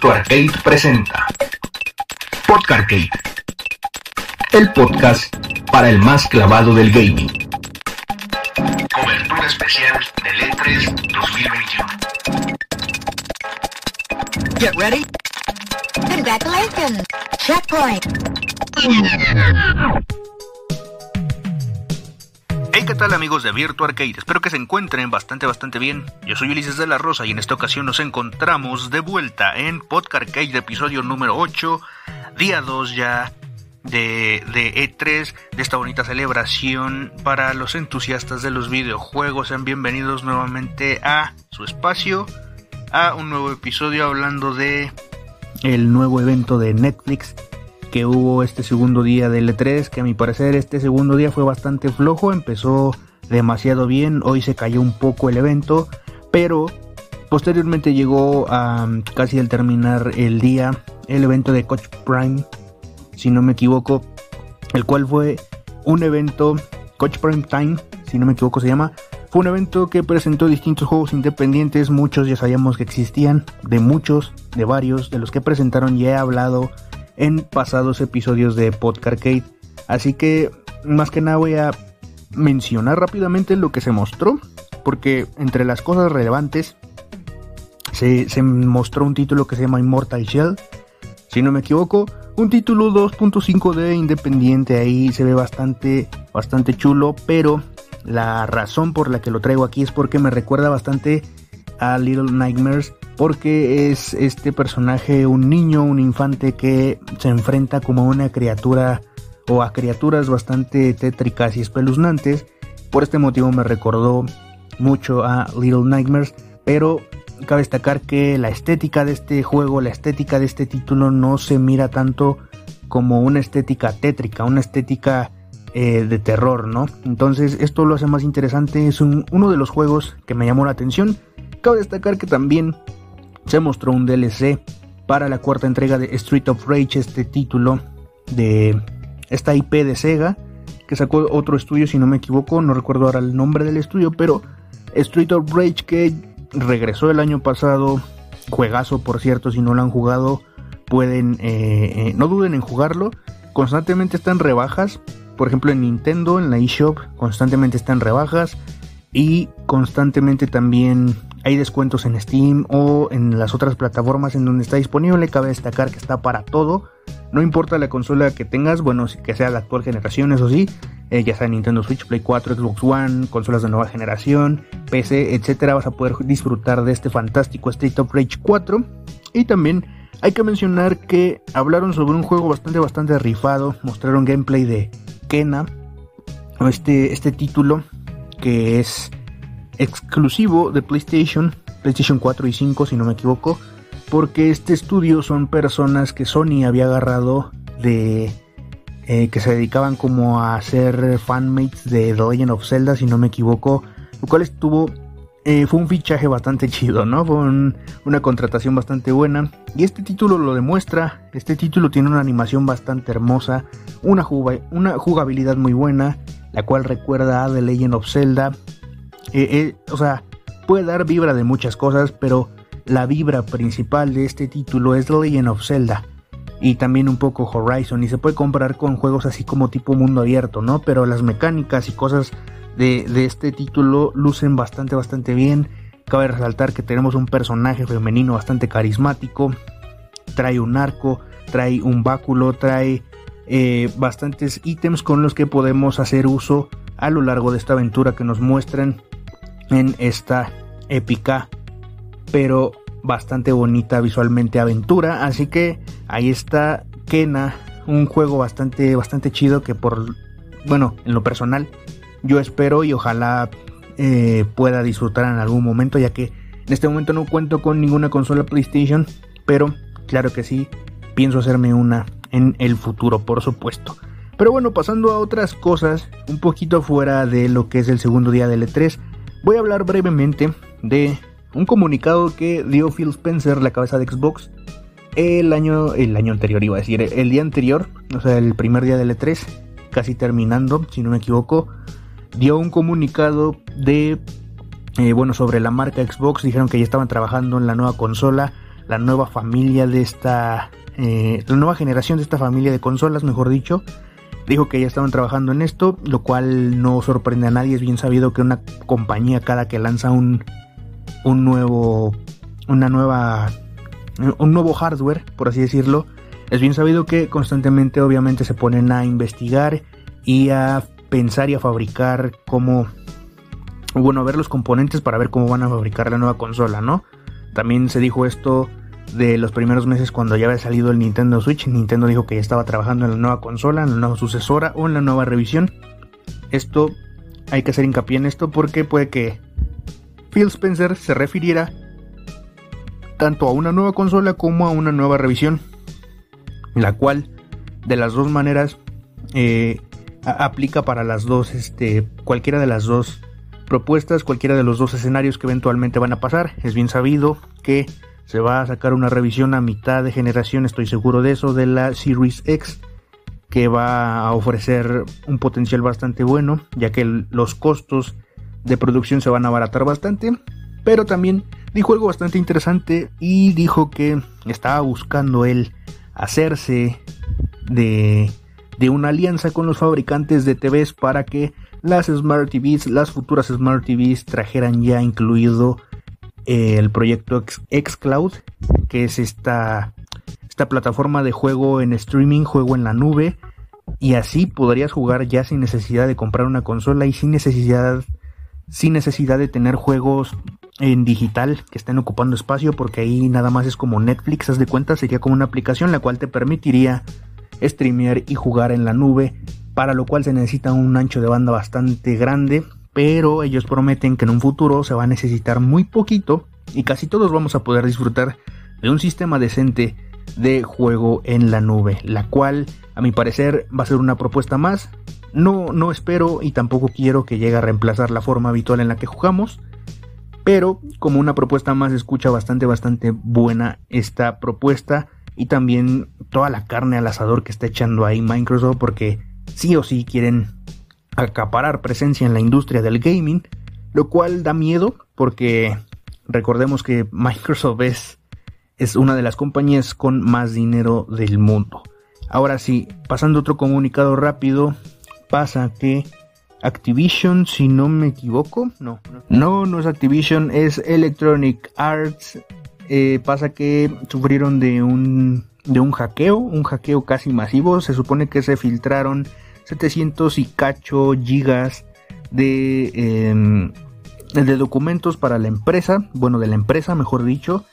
Arcade presenta Podcarcade, el podcast para el más clavado del gaming. Cobertura especial del E3 2021. Get ready. Congratulations. Checkpoint. Hey, ¿qué tal amigos de Virtua Arcade? Espero que se encuentren bastante, bastante bien. Yo soy Ulises de la Rosa y en esta ocasión nos encontramos de vuelta en Podcast Arcade, episodio número 8, día 2 ya de, de E3, de esta bonita celebración para los entusiastas de los videojuegos. Sean bienvenidos nuevamente a su espacio, a un nuevo episodio hablando de el nuevo evento de Netflix que hubo este segundo día del E3, que a mi parecer este segundo día fue bastante flojo, empezó demasiado bien, hoy se cayó un poco el evento, pero posteriormente llegó a casi al terminar el día el evento de Coach Prime, si no me equivoco, el cual fue un evento, Coach Prime Time, si no me equivoco se llama, fue un evento que presentó distintos juegos independientes, muchos ya sabíamos que existían, de muchos, de varios, de los que presentaron ya he hablado en pasados episodios de Podcarcade. Así que más que nada voy a mencionar rápidamente lo que se mostró, porque entre las cosas relevantes se, mostró un título que se llama Immortal Shell, si no me equivoco, un título 2.5D independiente ahí se ve bastante bastante chulo, pero la razón por la que lo traigo aquí es porque me recuerda bastante a Little Nightmares porque es este personaje un niño, un infante que se enfrenta como a una criatura o a criaturas bastante tétricas y espeluznantes. Por este motivo me recordó mucho a Little Nightmares, pero cabe destacar que la estética de este juego, la estética de este título no se mira tanto como una estética tétrica, una estética eh, de terror, ¿no? Entonces esto lo hace más interesante, es uno de los juegos que me llamó la atención. Cabe destacar que también se mostró un DLC para la cuarta entrega de Street of Rage, este título de esta IP de Sega, que sacó otro estudio, si no me equivoco, no recuerdo ahora el nombre del estudio, pero Street of Rage que regresó el año pasado, juegazo por cierto, si no lo han jugado, pueden, eh, eh, no duden en jugarlo, constantemente están rebajas, por ejemplo en Nintendo, en la eShop, constantemente están rebajas y constantemente también hay descuentos en Steam o en las otras plataformas en donde está disponible. Cabe destacar que está para todo. No importa la consola que tengas, bueno, que sea la actual generación, eso sí, eh, ya sea Nintendo Switch, Play 4, Xbox One, consolas de nueva generación, PC, etcétera, vas a poder disfrutar de este fantástico State of Rage 4. Y también hay que mencionar que hablaron sobre un juego bastante, bastante rifado. Mostraron gameplay de Kena, este, este título que es exclusivo de PlayStation, PlayStation 4 y 5 si no me equivoco, porque este estudio son personas que Sony había agarrado de eh, que se dedicaban como a hacer fanmates de The Legend of Zelda si no me equivoco, lo cual estuvo eh, fue un fichaje bastante chido, ¿no? Fue una contratación bastante buena. Y este título lo demuestra. Este título tiene una animación bastante hermosa, una, una jugabilidad muy buena, la cual recuerda a The Legend of Zelda. Eh, eh, o sea, puede dar vibra de muchas cosas, pero la vibra principal de este título es Legend of Zelda. Y también un poco Horizon. Y se puede comparar con juegos así como tipo mundo abierto, ¿no? Pero las mecánicas y cosas de, de este título lucen bastante, bastante bien. Cabe resaltar que tenemos un personaje femenino bastante carismático. Trae un arco, trae un báculo, trae eh, bastantes ítems con los que podemos hacer uso a lo largo de esta aventura que nos muestran en esta épica pero bastante bonita visualmente aventura así que ahí está Kena un juego bastante bastante chido que por bueno en lo personal yo espero y ojalá eh, pueda disfrutar en algún momento ya que en este momento no cuento con ninguna consola PlayStation pero claro que sí pienso hacerme una en el futuro, por supuesto. Pero bueno, pasando a otras cosas, un poquito fuera de lo que es el segundo día del E3, voy a hablar brevemente de un comunicado que dio Phil Spencer, la cabeza de Xbox, el año, el año anterior, iba a decir, el día anterior, o sea, el primer día del E3, casi terminando, si no me equivoco, dio un comunicado de, eh, bueno, sobre la marca Xbox, dijeron que ya estaban trabajando en la nueva consola, la nueva familia de esta, eh, la nueva generación de esta familia de consolas, mejor dicho. Dijo que ya estaban trabajando en esto, lo cual no sorprende a nadie. Es bien sabido que una compañía cada que lanza un, un nuevo, una nueva, un nuevo hardware, por así decirlo, es bien sabido que constantemente obviamente se ponen a investigar y a pensar y a fabricar cómo, bueno, a ver los componentes para ver cómo van a fabricar la nueva consola, ¿no? También se dijo esto de los primeros meses cuando ya había salido el Nintendo Switch. Nintendo dijo que ya estaba trabajando en la nueva consola, en la nueva sucesora o en la nueva revisión. Esto hay que hacer hincapié en esto porque puede que Phil Spencer se refiriera tanto a una nueva consola como a una nueva revisión, la cual de las dos maneras eh, aplica para las dos, este, cualquiera de las dos propuestas, cualquiera de los dos escenarios que eventualmente van a pasar. Es bien sabido que se va a sacar una revisión a mitad de generación, estoy seguro de eso, de la Series X, que va a ofrecer un potencial bastante bueno, ya que los costos de producción se van a abaratar bastante. Pero también dijo algo bastante interesante y dijo que estaba buscando él hacerse de, de una alianza con los fabricantes de TVs para que las Smart TVs, las futuras Smart TVs trajeran ya incluido el proyecto xCloud, que es esta, esta plataforma de juego en streaming, juego en la nube, y así podrías jugar ya sin necesidad de comprar una consola y sin necesidad, sin necesidad de tener juegos en digital que estén ocupando espacio, porque ahí nada más es como Netflix, haz de cuenta, sería como una aplicación la cual te permitiría streamear y jugar en la nube para lo cual se necesita un ancho de banda bastante grande, pero ellos prometen que en un futuro se va a necesitar muy poquito y casi todos vamos a poder disfrutar de un sistema decente de juego en la nube, la cual a mi parecer va a ser una propuesta más. No, no espero y tampoco quiero que llegue a reemplazar la forma habitual en la que jugamos, pero como una propuesta más escucha bastante, bastante buena esta propuesta y también toda la carne al asador que está echando ahí Microsoft porque sí o sí quieren acaparar presencia en la industria del gaming, lo cual da miedo porque recordemos que Microsoft es, es una de las compañías con más dinero del mundo. Ahora sí, pasando otro comunicado rápido, pasa que Activision, si no me equivoco, no, no, no es Activision, es Electronic Arts. Eh, pasa que sufrieron de un de un hackeo, un hackeo casi masivo. Se supone que se filtraron 700 y cacho gigas de, em, de documentos para la empresa, bueno, de la empresa, mejor dicho.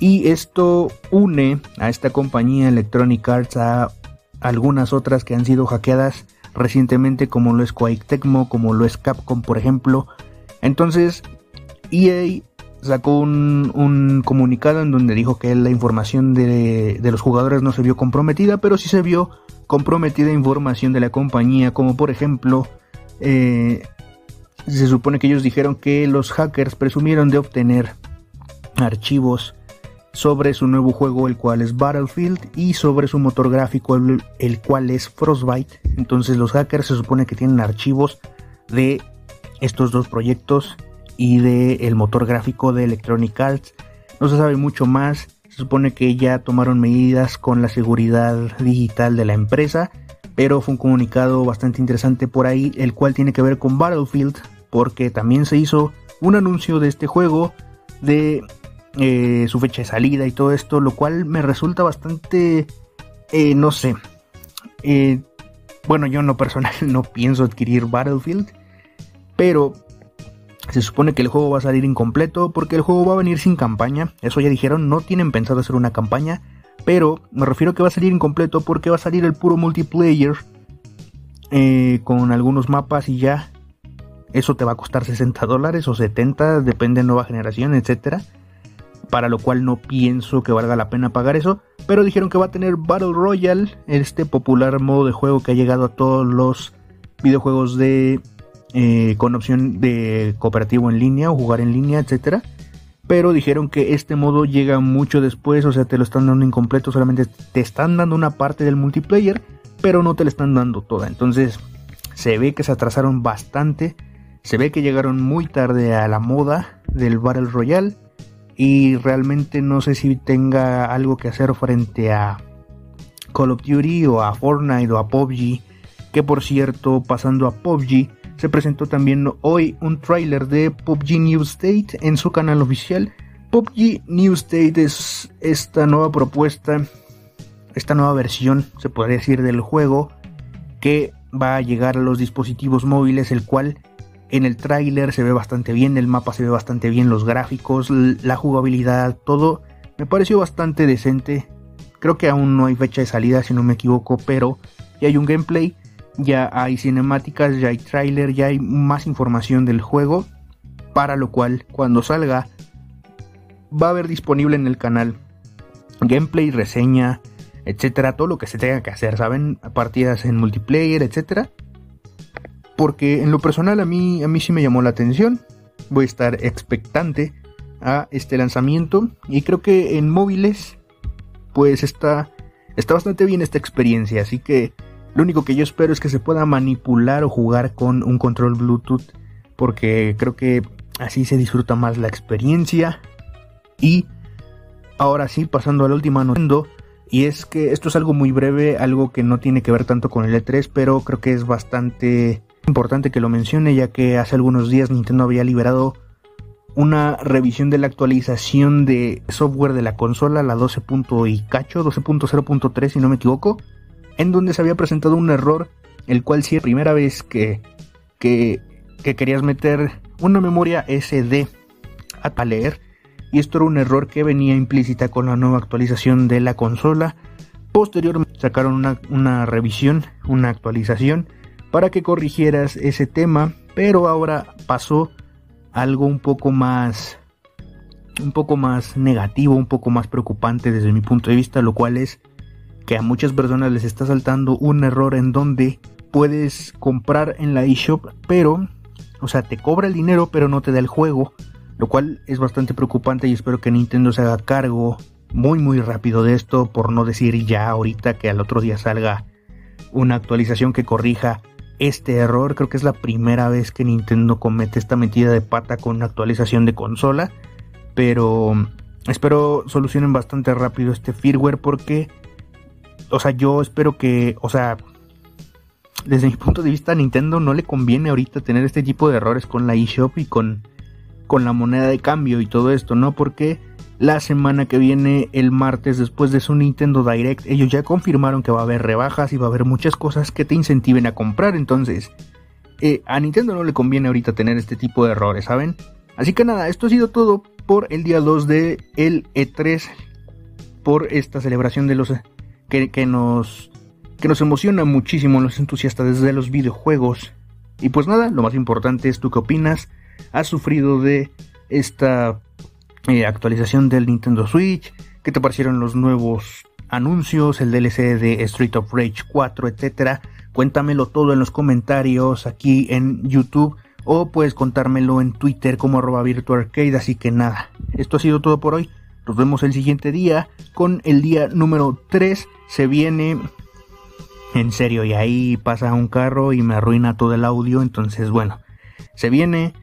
Y esto une a esta compañía Electronic Arts a algunas otras que han sido hackeadas recientemente, como lo es Quake Tecmo, como lo es Capcom, por ejemplo. Entonces, EA sacó un, comunicado en donde dijo que la información de, los jugadores no se vio comprometida, pero sí se vio comprometida información de la compañía, como por ejemplo, eh, se supone que ellos dijeron que los hackers presumieron de obtener archivos sobre su nuevo juego, el cual es Battlefield, y sobre su motor gráfico, el, el cual es Frostbite. Entonces los hackers se supone que tienen archivos de estos dos proyectos y del el motor gráfico de Electronic Arts. No se sabe mucho más. Se supone que ya tomaron medidas con la seguridad digital de la empresa. Pero fue un comunicado bastante interesante por ahí, el cual tiene que ver con Battlefield. Porque también se hizo un anuncio de este juego, de eh, su fecha de salida y todo esto. Lo cual me resulta bastante, eh, no sé. Eh, bueno, yo no personal no pienso adquirir Battlefield. Pero se supone que el juego va a salir incompleto porque el juego va a venir sin campaña. Eso ya dijeron, no tienen pensado hacer una campaña. Pero me refiero que va a salir incompleto porque va a salir el puro multiplayer eh, con algunos mapas y ya. Eso te va a costar 60 dólares o 70, depende de nueva generación, etc. Para lo cual no pienso que valga la pena pagar eso. Pero dijeron que va a tener Battle Royale, este popular modo de juego que ha llegado a todos los videojuegos de eh, con opción de cooperativo en línea o jugar en línea, etcétera. Pero dijeron que este modo llega mucho después, o sea, te lo están dando incompleto, solamente te están dando una parte del multiplayer, pero no te lo están dando toda. Entonces, se ve que se atrasaron bastante, se ve que llegaron muy tarde a la moda del Battle Royale. y realmente no sé si tenga algo que hacer frente a Call of Duty o a Fortnite o a PUBG, que por cierto, pasando a PUBG, se presentó también hoy un tráiler de PUBG New State en su canal oficial. PUBG New State es esta nueva propuesta, esta nueva versión, se podría decir, del juego que va a llegar a los dispositivos móviles, el cual en el tráiler se ve bastante bien, el mapa se ve bastante bien, los gráficos, la jugabilidad, todo me pareció bastante decente. Creo que aún no hay fecha de salida, si no me equivoco, pero ya hay un gameplay, ya hay cinemáticas, ya hay tráiler, ya hay más información del juego, para lo cual cuando salga va a haber disponible en el canal gameplay, reseña, etcétera, todo lo que se tenga que hacer, ¿saben? Partidas en multiplayer, etcétera. Porque en lo personal a mí, a mí sí me llamó la atención. Voy a estar expectante a este lanzamiento y creo que en móviles pues está, está bastante bien esta experiencia. Así que lo único que yo espero es que se pueda manipular o jugar con un control Bluetooth. Porque creo que así se disfruta más la experiencia. Y ahora sí, pasando a la última noticia. Y es que esto es algo muy breve, algo que no tiene que ver tanto con el E3, pero creo que es bastante importante que lo mencione, ya que hace algunos días Nintendo había liberado una revisión de la actualización de software de la consola, la 12. y cacho, 12.0.3 si no me equivoco, en donde se había presentado un error, el cual si es la primera vez que, que, querías meter una memoria SD a leer, y esto era un error que venía implícita con la nueva actualización de la consola. Posteriormente sacaron una, una revisión, una actualización para que corrigieras ese tema, pero ahora pasó algo un poco más un poco más negativo, un poco más preocupante desde mi punto de vista, lo cual es que a muchas personas les está saltando un error en donde puedes comprar en la eShop, pero, o sea, te cobra el dinero, pero no te da el juego, lo cual es bastante preocupante y espero que Nintendo se haga cargo muy muy rápido de esto, por no decir ya ahorita que al otro día salga una actualización que corrija este error. Creo que es la primera vez que Nintendo comete esta metida de pata con una actualización de consola. Pero espero solucionen bastante rápido este firmware porque, o sea, yo espero que, o sea, desde mi punto de vista a Nintendo no le conviene ahorita tener este tipo de errores con la eShop y con, con la moneda de cambio y todo esto, ¿no? Porque la semana que viene, el martes, después de su Nintendo Direct, ellos ya confirmaron que va a haber rebajas y va a haber muchas cosas que te incentiven a comprar. Entonces, eh, a Nintendo no le conviene ahorita tener este tipo de errores, ¿saben? Así que nada, esto ha sido todo por el día 2 de el E3, por esta celebración de los que, que nos que nos emociona muchísimo los entusiastas de los videojuegos. Y pues nada, lo más importante es tú qué opinas. ¿Has sufrido de esta eh, actualización del Nintendo Switch, qué te parecieron los nuevos anuncios, el DLC de Street of Rage 4, etcétera. Cuéntamelo todo en los comentarios aquí en YouTube o puedes contármelo en Twitter como arroba virtuarcade. Así que nada, esto ha sido todo por hoy. Nos vemos el siguiente día con el día número 3. Se viene en serio y ahí pasa un carro y me arruina todo el audio. Entonces bueno, se viene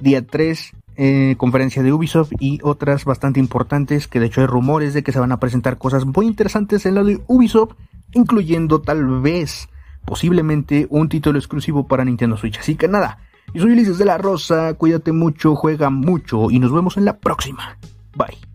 día 3 eh, conferencia de Ubisoft y otras bastante importantes que de hecho hay rumores de que se van a presentar cosas muy interesantes en la de Ubisoft, incluyendo tal vez, posiblemente, un título exclusivo para Nintendo Switch. Así que nada, yo soy Ulises de la Rosa, cuídate mucho, juega mucho y nos vemos en la próxima. Bye.